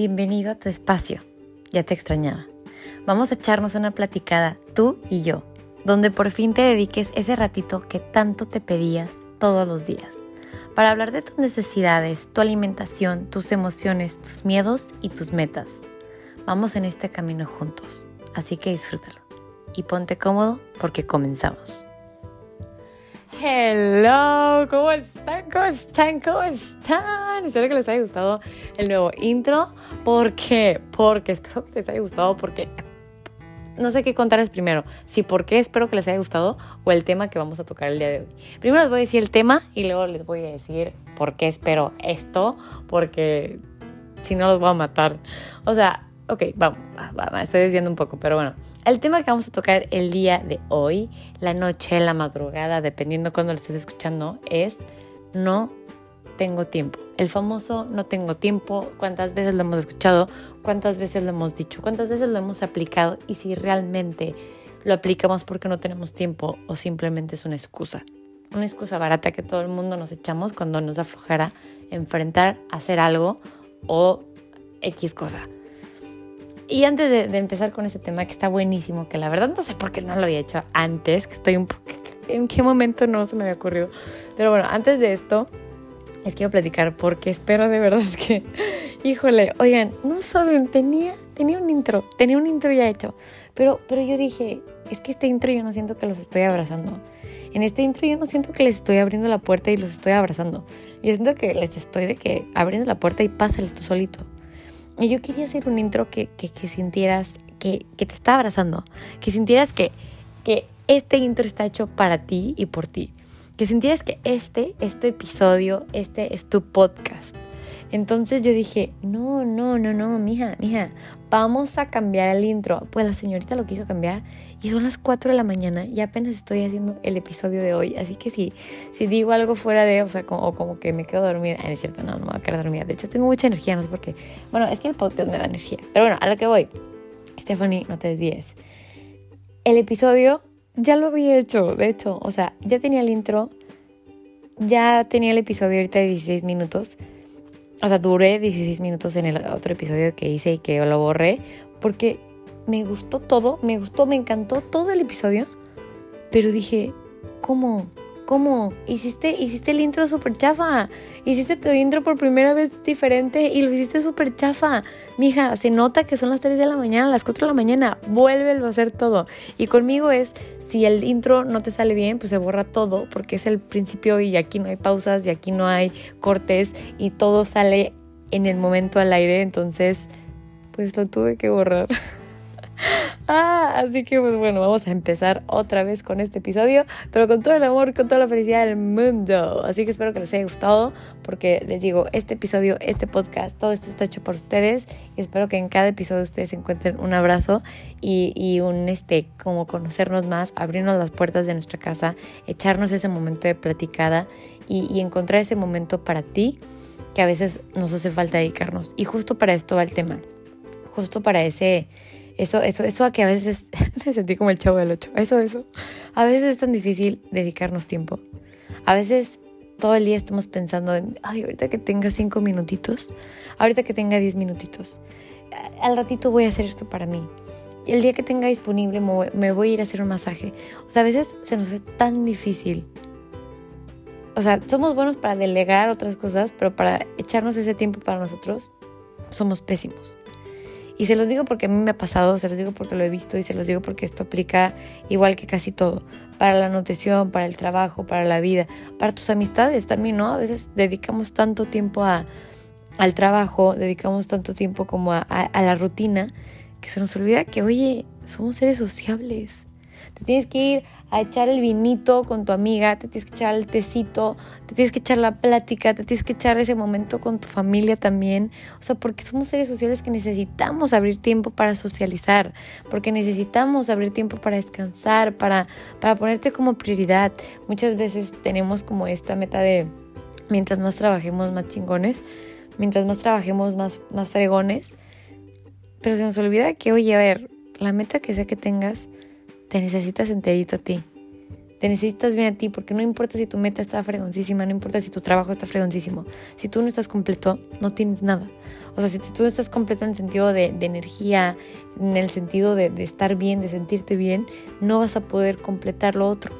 bienvenido a tu espacio. Ya te extrañaba. Vamos a echarnos una platicada, tú y yo, donde por fin te dediques ese ratito que tanto te pedías todos los días, para hablar de tus necesidades, tu alimentación, tus emociones, tus miedos y tus metas. Vamos en este camino juntos, así que disfrútalo y ponte cómodo porque comenzamos. Hello, ¿cómo están? ¿Cómo están? ¿Cómo están? Espero que les haya gustado el nuevo intro. ¿Por qué? Porque espero que les haya gustado porque no sé qué contarles primero. Si por qué espero que les haya gustado o el tema que vamos a tocar el día de hoy. Primero les voy a decir el tema y luego les voy a decir por qué espero esto, porque si no los voy a matar. O sea, ok, vamos, va, estoy desviando un poco, pero bueno. El tema que vamos a tocar el día de hoy, la noche, la madrugada, dependiendo cuando lo estés escuchando, es no tengo tiempo. El famoso no tengo tiempo, cuántas veces lo hemos escuchado, cuántas veces lo hemos dicho, cuántas veces lo hemos aplicado y si realmente lo aplicamos porque no tenemos tiempo o simplemente es una excusa. Una excusa barata que todo el mundo nos echamos cuando nos aflojara enfrentar, hacer algo o X cosa. Y antes de, empezar con ese tema que está buenísimo, que la verdad no sé por qué no lo había hecho antes, que estoy un poco... ¿En qué momento no se me había ocurrido? Pero bueno, antes de esto, les quiero platicar porque espero de verdad que... Híjole, oigan, no saben, tenía, tenía un intro, tenía un intro ya hecho. Pero, pero yo dije, es que este intro yo no siento que los estoy abrazando. En este intro yo no siento que les estoy abriendo la puerta y los estoy abrazando. Yo siento que les estoy de que abriendo la puerta y pásale tú solito. Y yo quería hacer un intro que, que, sintieras que, que, te está abrazando, que sintieras que, que este intro está hecho para ti y por ti, que sintieras que este, este episodio, este es tu podcast. Entonces yo dije, no, no, no, no, mija, mija, vamos a cambiar el intro. Pues la señorita lo quiso cambiar y son las 4 de la mañana y apenas estoy haciendo el episodio de hoy. Así que si, si digo algo fuera de, o sea, como, o como que me quedo dormida, ah, es cierto, no, no me voy a quedar dormida. De hecho, tengo mucha energía, no sé por qué. Bueno, es que el podcast me da energía. Pero bueno, a lo que voy. Stephanie, no te desvíes. El episodio ya lo había hecho, de hecho, o sea, ya tenía el intro, ya tenía el episodio ahorita de 16 minutos o sea, duré 16 minutos en el otro episodio que hice y que lo borré porque me gustó todo, me gustó, me encantó todo el episodio, pero dije, ¿cómo? ¿Cómo? Hiciste, hiciste el intro súper chafa. Hiciste tu intro por primera vez diferente y lo hiciste súper chafa. Mija, se nota que son las 3 de la mañana, las 4 de la mañana. Vuélvelo a hacer todo. Y conmigo es, si el intro no te sale bien, pues se borra todo porque es el principio y aquí no hay pausas y aquí no hay cortes y todo sale en el momento al aire. Entonces, pues lo tuve que borrar. Ah, así que pues bueno, vamos a empezar otra vez con este episodio, pero con todo el amor, con toda la felicidad del mundo. Así que espero que les haya gustado, porque les digo, este episodio, este podcast, todo esto está hecho por ustedes y espero que en cada episodio ustedes encuentren un abrazo y, un este, como conocernos más, abrirnos las puertas de nuestra casa, echarnos ese momento de platicada y, y encontrar ese momento para ti que a veces nos hace falta dedicarnos. Y justo para esto va el tema, justo para ese eso, eso, eso a que a veces me sentí como el chavo del ocho. Eso, eso. A veces es tan difícil dedicarnos tiempo. A veces todo el día estamos pensando en, ay, ahorita que tenga cinco minutitos, ahorita que tenga diez minutitos, al ratito voy a hacer esto para mí. El día que tenga disponible me voy a ir a hacer un masaje. O sea, a veces se nos hace tan difícil. O sea, somos buenos para delegar otras cosas, pero para echarnos ese tiempo para nosotros, somos pésimos. Y se los digo porque a mí me ha pasado, se los digo porque lo he visto y se los digo porque esto aplica igual que casi todo. Para la nutrición, para el trabajo, para la vida, para tus amistades también, ¿no? A veces dedicamos tanto tiempo a, al trabajo, dedicamos tanto tiempo como a, a la rutina, que se nos olvida que, oye, somos seres sociables. Tienes que ir a echar el vinito con tu amiga, te tienes que echar el tecito, te tienes que echar la plática, te tienes que echar ese momento con tu familia también. O sea, porque somos seres sociales que necesitamos abrir tiempo para socializar, porque necesitamos abrir tiempo para descansar, para, para ponerte como prioridad. Muchas veces tenemos como esta meta de mientras más trabajemos más chingones, mientras más trabajemos más, más fregones, pero se nos olvida que, oye, a ver, la meta que sea que tengas, te necesitas enterito a ti. Te necesitas bien a ti porque no importa si tu meta está fregoncísima, no importa si tu trabajo está fregoncísimo. Si tú no estás completo, no tienes nada. O sea, si tú no estás completo en el sentido de, energía, en el sentido de, de estar bien, de sentirte bien, no vas a poder completar lo otro.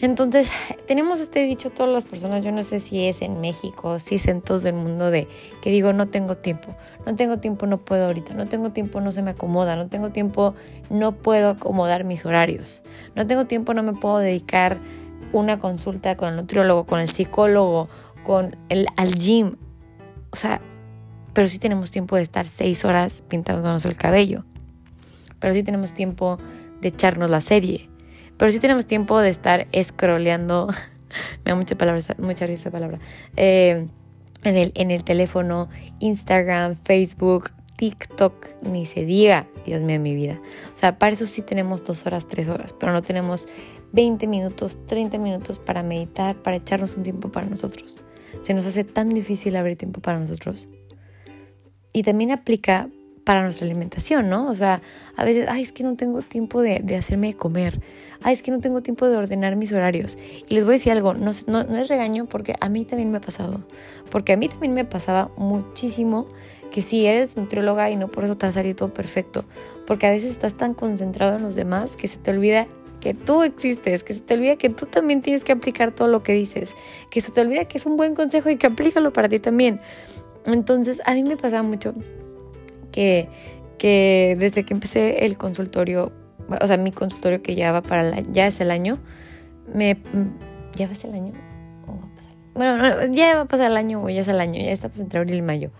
Entonces, tenemos este dicho todas las personas, yo no sé si es en México, si es en todo el mundo de que digo, no tengo tiempo, no tengo tiempo, no puedo ahorita, no tengo tiempo, no se me acomoda, no tengo tiempo, no puedo acomodar mis horarios, no tengo tiempo, no me puedo dedicar una consulta con el nutriólogo, con el psicólogo, con el al gym. O sea, pero sí tenemos tiempo de estar seis horas pintándonos el cabello. Pero sí tenemos tiempo de echarnos la serie pero sí tenemos tiempo de estar scrolleando. Me da mucha, palabra, mucha risa esa palabra. Eh, en, el, en el teléfono, Instagram, Facebook, TikTok, ni se diga, Dios mío, mi vida. O sea, para eso sí tenemos dos horas, tres horas, pero no tenemos 20 minutos, 30 minutos para meditar, para echarnos un tiempo para nosotros. Se nos hace tan difícil abrir tiempo para nosotros. Y también aplica para nuestra alimentación, ¿no? O sea, a veces, ay, es que no tengo tiempo de, de hacerme comer, ay, es que no tengo tiempo de ordenar mis horarios. Y les voy a decir algo, no, no, no es regaño porque a mí también me ha pasado, porque a mí también me pasaba muchísimo que si eres nutrióloga y no por eso te va a salir todo perfecto, porque a veces estás tan concentrado en los demás que se te olvida que tú existes, que se te olvida que tú también tienes que aplicar todo lo que dices, que se te olvida que es un buen consejo y que aplícalo para ti también. Entonces, a mí me pasaba mucho que, desde que empecé el consultorio, o sea, mi consultorio que ya va para ya es el año, me, ¿ya va a ser el año? Bueno, ya va a pasar el año ya es el año, ya estamos entre abril y mayo.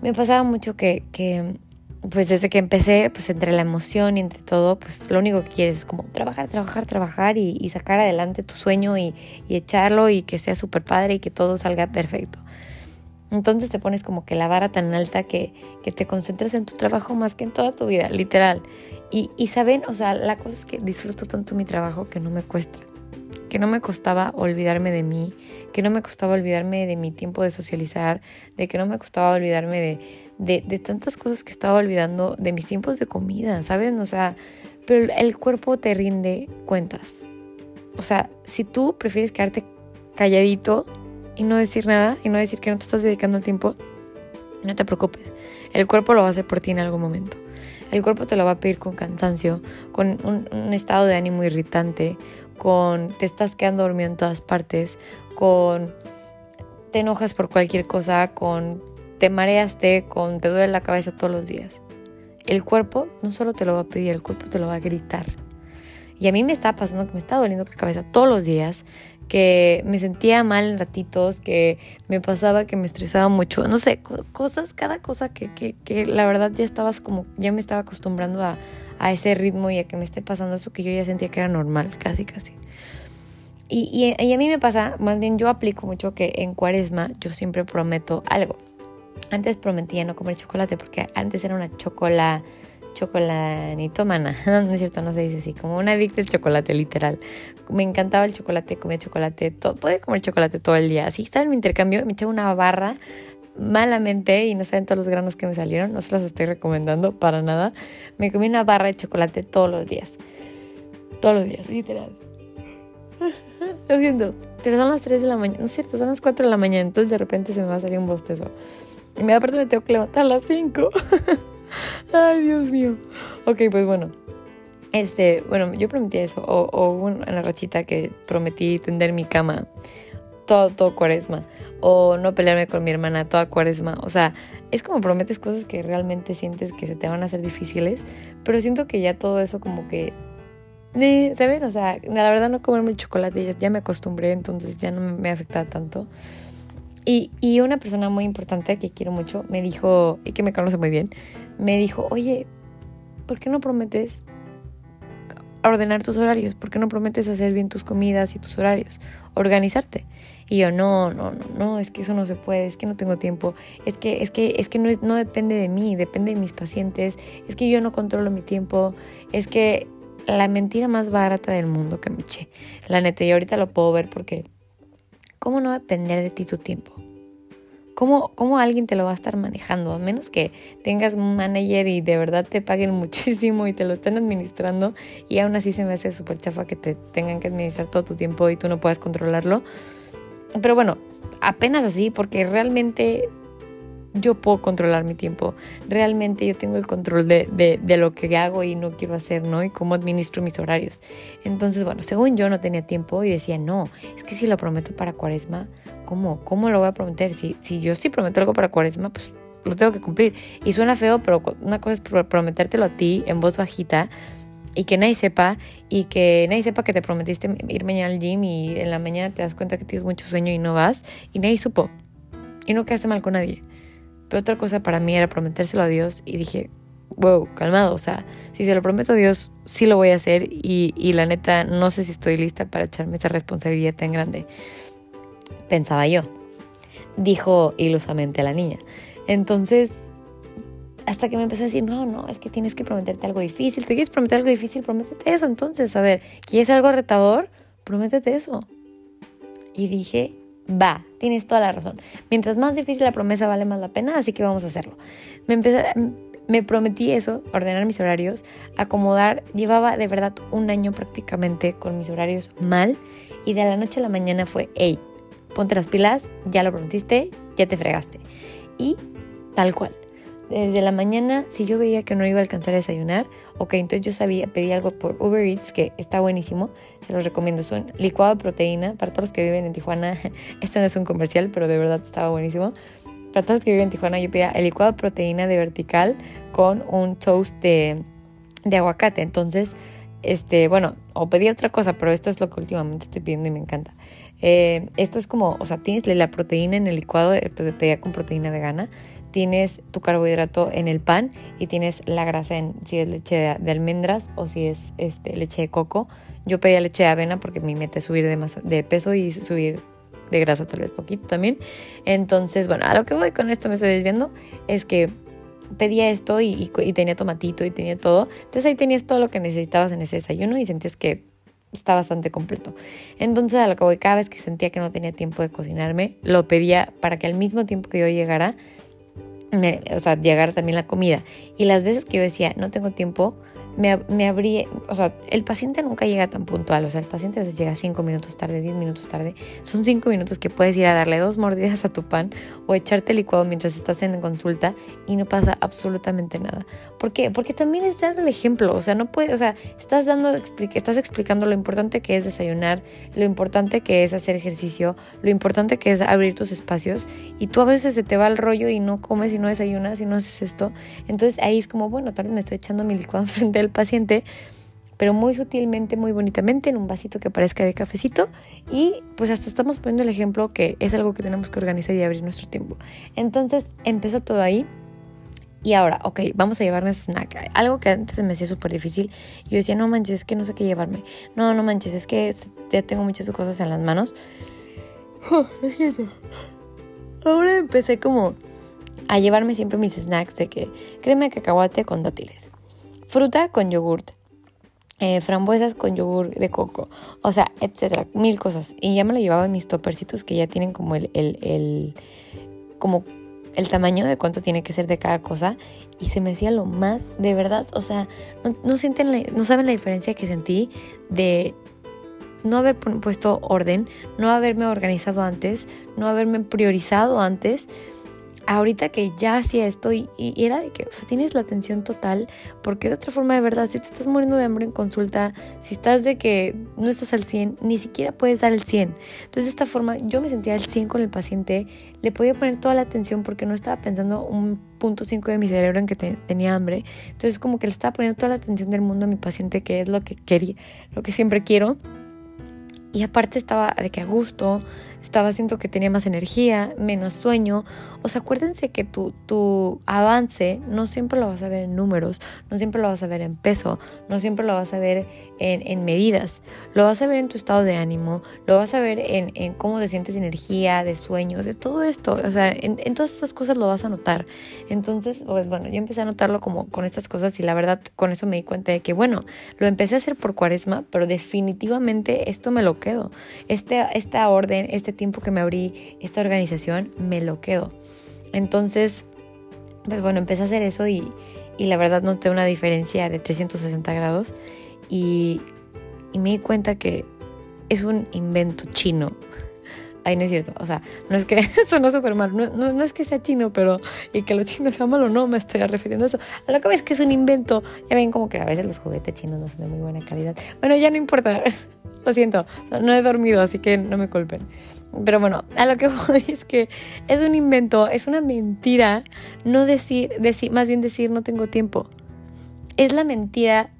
Me pasaba mucho que, que, pues desde que empecé, pues entre la emoción y entre todo, pues lo único que quieres es como trabajar, trabajar, trabajar y, y sacar adelante tu sueño y, y echarlo y que sea súper padre y que todo salga perfecto. Entonces te pones como que la vara tan alta que, que te concentras en tu trabajo más que en toda tu vida, literal. Y, y saben, o sea, la cosa es que disfruto tanto mi trabajo que no me cuesta. Que no me costaba olvidarme de mí, que no me costaba olvidarme de mi tiempo de socializar, de que no me costaba olvidarme de, de, de tantas cosas que estaba olvidando, de mis tiempos de comida, ¿saben? O sea, pero el cuerpo te rinde cuentas. O sea, si tú prefieres quedarte calladito, y no decir nada y no decir que no te estás dedicando el tiempo, no te preocupes. El cuerpo lo va a hacer por ti en algún momento. El cuerpo te lo va a pedir con cansancio, con un, estado de ánimo irritante, con te estás quedando dormido en todas partes, con te enojas por cualquier cosa, con te mareaste, con te duele la cabeza todos los días. El cuerpo no solo te lo va a pedir, el cuerpo te lo va a gritar. Y a mí me está pasando que me está doliendo la cabeza todos los días, que me sentía mal en ratitos, que me pasaba, que me estresaba mucho, no sé, cosas, cada cosa que, que, que la verdad ya estabas como, ya me estaba acostumbrando a, a, ese ritmo y a que me esté pasando eso que yo ya sentía que era normal, casi, casi. Y, y, a mí me pasa, más bien yo aplico mucho que en cuaresma yo siempre prometo algo. Antes prometía no comer chocolate porque antes era una chocolate chocolanito mana. No es cierto, no se dice así. Como una adicta al chocolate, literal. Me encantaba el chocolate, comía chocolate. Todo, podía comer chocolate todo el día. Así estaba en mi intercambio, me echaba una barra malamente y no saben todos los granos que me salieron. No se los estoy recomendando para nada. Me comí una barra de chocolate todos los días. Todos los días, literal. Lo siento. Pero son las 3 de la mañana. No es cierto, son las 4 de la mañana. Entonces de repente se me va a salir un bostezo. Y aparte me tengo que levantar a las 5. Ay, Dios mío. Ok, pues bueno. Este, bueno, yo prometí eso. O, o una rachita que prometí tender mi cama todo, todo cuaresma. O no pelearme con mi hermana toda cuaresma. O sea, es como prometes cosas que realmente sientes que se te van a hacer difíciles. Pero siento que ya todo eso como que... ¿Saben? O sea, la verdad no comerme chocolate ya, ya me acostumbré, entonces ya no me afecta tanto. Y, y una persona muy importante que quiero mucho me dijo, y que me conoce muy bien, me dijo, oye, ¿por qué no prometes ordenar tus horarios? ¿Por qué no prometes hacer bien tus comidas y tus horarios? Organizarte. Y yo, no, no, no, no, es que eso no se puede, es que no tengo tiempo, es que, es que, es que no, no depende de mí, depende de mis pacientes, es que yo no controlo mi tiempo, es que la mentira más barata del mundo que me eché. La neta, y ahorita lo puedo ver porque, ¿cómo no depender de ti tu tiempo? ¿Cómo, ¿Cómo alguien te lo va a estar manejando? A menos que tengas un manager y de verdad te paguen muchísimo y te lo estén administrando y aún así se me hace súper chafa que te tengan que administrar todo tu tiempo y tú no puedas controlarlo. Pero bueno, apenas así porque realmente yo puedo controlar mi tiempo. Realmente yo tengo el control de, de, de, lo que hago y no quiero hacer, ¿no? Y cómo administro mis horarios. Entonces, bueno, según yo no tenía tiempo y decía, no, es que si lo prometo para cuaresma, ¿cómo? ¿Cómo lo voy a prometer? Si, si yo sí prometo algo para cuaresma, pues lo tengo que cumplir. Y suena feo, pero una cosa es prometértelo a ti en voz bajita y que nadie sepa y que nadie sepa que te prometiste ir mañana al gym y en la mañana te das cuenta que tienes mucho sueño y no vas y nadie supo y no quedaste mal con nadie. Pero otra cosa para mí era prometérselo a Dios y dije, wow, calmado, o sea, si se lo prometo a Dios, sí lo voy a hacer y, y la neta no sé si estoy lista para echarme esa responsabilidad tan grande. Pensaba yo, dijo ilusamente la niña. Entonces, hasta que me empezó a decir, no, no, es que tienes que prometerte algo difícil. ¿Te quieres prometer algo difícil? Prométete eso. Entonces, a ver, ¿quieres algo retador? Prométete eso. Y dije, va, tienes toda la razón. Mientras más difícil la promesa vale más la pena, así que vamos a hacerlo. Me empecé, me prometí eso, ordenar mis horarios, acomodar. Llevaba de verdad un año prácticamente con mis horarios mal y de la noche a la mañana fue, hey, ponte las pilas, ya lo prometiste, ya te fregaste. Y tal cual desde la mañana, si yo veía que no iba a alcanzar a desayunar, ok, entonces yo sabía, pedí algo por Uber Eats, que está buenísimo, se los recomiendo, es licuado de proteína, para todos los que viven en Tijuana, esto no es un comercial, pero de verdad estaba buenísimo. Para todos los que viven en Tijuana, yo pedía el licuado de proteína de vertical con un toast de, de aguacate, entonces, este, bueno, o pedí otra cosa, pero esto es lo que últimamente estoy pidiendo y me encanta. Eh, esto es como, o sea, tienes la proteína en el licuado, pues pedía con proteína vegana, tienes tu carbohidrato en el pan y tienes la grasa en si es leche de, almendras o si es este, leche de coco. Yo pedía leche de avena porque mi meta es subir de, de peso y subir de grasa tal vez poquito también. Entonces, bueno, a lo que voy con esto me estoy desviando es que pedía esto y, y, tenía tomatito y tenía todo. Entonces ahí tenías todo lo que necesitabas en ese desayuno y sentías que está bastante completo. Entonces a lo que voy, cada vez que sentía que no tenía tiempo de cocinarme, lo pedía para que al mismo tiempo que yo llegara, o sea, llegar también la comida. Y las veces que yo decía, no tengo tiempo, me, me abrí, o sea, el paciente nunca llega tan puntual, o sea, el paciente a veces llega 5 minutos tarde, 10 minutos tarde, son 5 minutos que puedes ir a darle dos mordidas a tu pan o echarte licuado mientras estás en consulta y no pasa absolutamente nada. ¿Por qué? Porque también es dar el ejemplo, o sea, no puedes, o sea, estás dando, estás explicando lo importante que es desayunar, lo importante que es hacer ejercicio, lo importante que es abrir tus espacios y tú a veces se te va el rollo y no comes y no desayunas y no haces esto, entonces ahí es como, bueno, tal vez me estoy echando mi licuado enfrente el paciente, pero muy sutilmente, muy bonitamente, en un vasito que parezca de cafecito. Y pues hasta estamos poniendo el ejemplo que es algo que tenemos que organizar y abrir nuestro tiempo. Entonces empezó todo ahí. Y ahora, ok, vamos a llevarnos snack. Algo que antes me hacía súper difícil. Yo decía, no manches, es que no sé qué llevarme. No, no manches, es que ya tengo muchas cosas en las manos. ahora empecé como a llevarme siempre mis snacks de que créeme cacahuate con dátiles fruta con yogurt, eh, frambuesas con yogur de coco, o sea, etcétera, mil cosas. Y ya me lo llevaba en mis topercitos que ya tienen como el, el, el, como el tamaño de cuánto tiene que ser de cada cosa y se me hacía lo más de verdad, o sea, no, no sienten no saben la diferencia que sentí de no haber puesto orden, no haberme organizado antes, no haberme priorizado antes ahorita que ya hacía esto y, era de que, o sea, tienes la atención total, porque de otra forma de verdad, si te estás muriendo de hambre en consulta, si estás de que no estás al 100, ni siquiera puedes dar el 100. Entonces de esta forma yo me sentía al 100 con el paciente, le podía poner toda la atención porque no estaba pensando un punto 5 de mi cerebro en que tenía hambre. Entonces como que le estaba poniendo toda la atención del mundo a mi paciente, que es lo que quería, lo que siempre quiero. Y aparte estaba de que a gusto, estaba haciendo que tenía más energía, menos sueño. O sea, acuérdense que tu, tu avance no siempre lo vas a ver en números, no siempre lo vas a ver en peso, no siempre lo vas a ver en, en medidas. Lo vas a ver en tu estado de ánimo, lo vas a ver en, en cómo te sientes de energía, de sueño, de todo esto. O sea, en, en, todas estas cosas lo vas a notar. Entonces, pues bueno, yo empecé a notarlo como con estas cosas y la verdad con eso me di cuenta de que, bueno, lo empecé a hacer por cuaresma, pero definitivamente esto me lo quedo. Este, esta orden, este tiempo que me abrí, esta organización, me lo quedo. Entonces, pues bueno, empecé a hacer eso y, y la verdad noté una diferencia de 360 grados y, y me di cuenta que es un invento chino. Ay, no es cierto. O sea, no es que sonó súper mal. No, no, es que sea chino, pero. Y que los chinos sean malos, no me estoy refiriendo a eso. A lo que ves que es un invento. Ya ven como que a veces los juguetes chinos no son de muy buena calidad. Bueno, ya no importa. Lo siento. No he dormido, así que no me culpen. Pero bueno, a lo que voy es que es un invento, es una mentira. No decir, decir, más bien decir no tengo tiempo. Es la mentira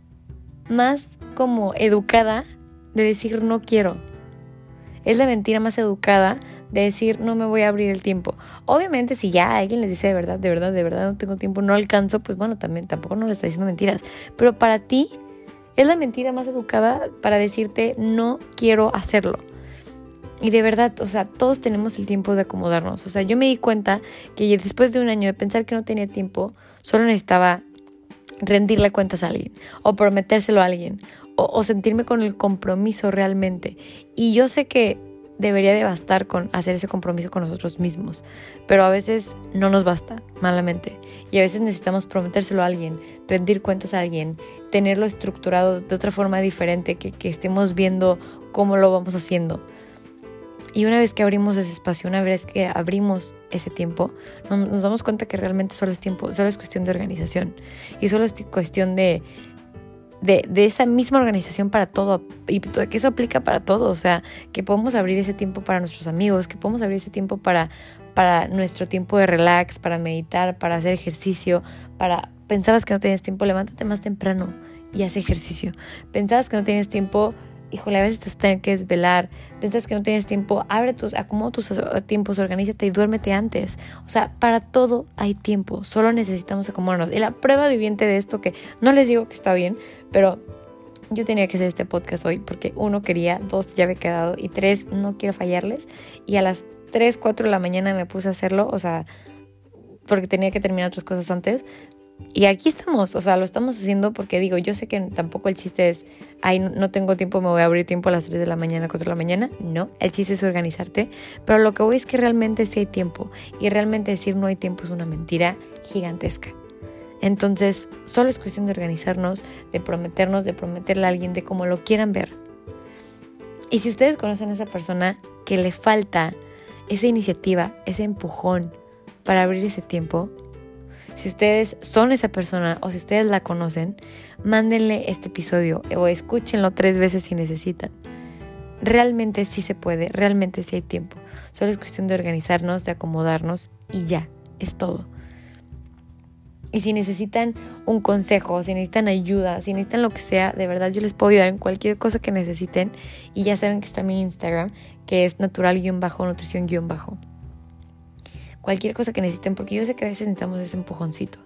más como educada de decir no quiero. Es la mentira más educada de decir no me voy a abrir el tiempo. Obviamente si ya alguien les dice de verdad, de verdad, de verdad no tengo tiempo, no alcanzo, pues bueno, también tampoco no le está diciendo mentiras. Pero para ti es la mentira más educada para decirte no quiero hacerlo. Y de verdad, o sea, todos tenemos el tiempo de acomodarnos. O sea, yo me di cuenta que después de un año de pensar que no tenía tiempo, solo necesitaba rendirle cuentas a alguien o prometérselo a alguien o, sentirme con el compromiso realmente. Y yo sé que debería de bastar con hacer ese compromiso con nosotros mismos, pero a veces no nos basta, malamente. Y a veces necesitamos prometérselo a alguien, rendir cuentas a alguien, tenerlo estructurado de otra forma diferente, que, que estemos viendo cómo lo vamos haciendo. Y una vez que abrimos ese espacio, una vez que abrimos ese tiempo, nos damos cuenta que realmente solo es tiempo, solo es cuestión de organización y solo es cuestión de de, de, esa misma organización para todo y que eso aplica para todo, o sea, que podemos abrir ese tiempo para nuestros amigos, que podemos abrir ese tiempo para, para nuestro tiempo de relax, para meditar, para hacer ejercicio, para... Pensabas que no tenías tiempo, levántate más temprano y haz ejercicio. Pensabas que no tenías tiempo, híjole, a veces te tienes que desvelar, piensas que no tienes tiempo, abre tus, acomoda tus tiempos, organízate y duérmete antes. O sea, para todo hay tiempo, solo necesitamos acomodarnos. Y la prueba viviente de esto, que no les digo que está bien, pero yo tenía que hacer este podcast hoy porque uno quería, dos ya había quedado y tres no quiero fallarles. Y a las 3, 4 de la mañana me puse a hacerlo, o sea, porque tenía que terminar otras cosas antes. Y aquí estamos, o sea, lo estamos haciendo porque digo, yo sé que tampoco el chiste es, ay, no tengo tiempo, me voy a abrir tiempo a las 3 de la mañana, 4 de la mañana. No, el chiste es organizarte. Pero lo que voy es que realmente sí hay tiempo. Y realmente decir no hay tiempo es una mentira gigantesca. Entonces, solo es cuestión de organizarnos, de prometernos, de prometerle a alguien, de cómo lo quieran ver. Y si ustedes conocen a esa persona que le falta esa iniciativa, ese empujón para abrir ese tiempo, si ustedes son esa persona o si ustedes la conocen, mándenle este episodio o escúchenlo tres veces si necesitan. Realmente sí se puede, realmente sí hay tiempo. Solo es cuestión de organizarnos, de acomodarnos y ya, es todo. Y si necesitan un consejo, si necesitan ayuda, si necesitan lo que sea, de verdad yo les puedo ayudar en cualquier cosa que necesiten. Y ya saben que está mi Instagram, que es natural-nutrición-bajo cualquier cosa que necesiten, porque yo sé que a veces necesitamos ese empujoncito.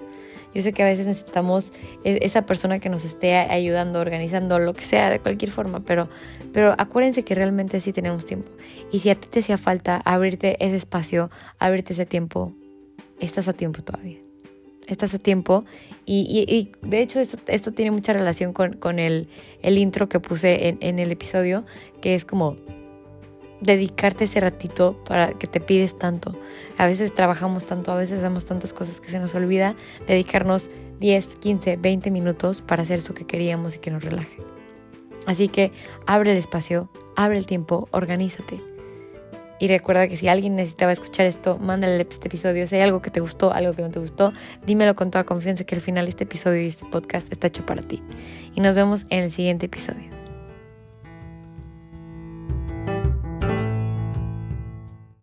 Yo sé que a veces necesitamos e-, esa persona que nos esté ayudando, organizando, lo que sea, de cualquier forma, pero, pero acuérdense que realmente sí tenemos tiempo. Y si a ti te hacía falta abrirte ese espacio, abrirte ese tiempo, estás a tiempo todavía. Estás a tiempo y, y, de hecho esto, esto, tiene mucha relación con, con el, el, intro que puse en, en el episodio, que es como dedicarte ese ratito para que te pides tanto. A veces trabajamos tanto, a veces hacemos tantas cosas que se nos olvida dedicarnos 10, 15, 20 minutos para hacer eso que queríamos y que nos relaje. Así que abre el espacio, abre el tiempo, organízate. Y recuerda que si alguien necesitaba escuchar esto, mándale este episodio. Si hay algo que te gustó, algo que no te gustó, dímelo con toda confianza que al final este episodio y este podcast está hecho para ti. Y nos vemos en el siguiente episodio.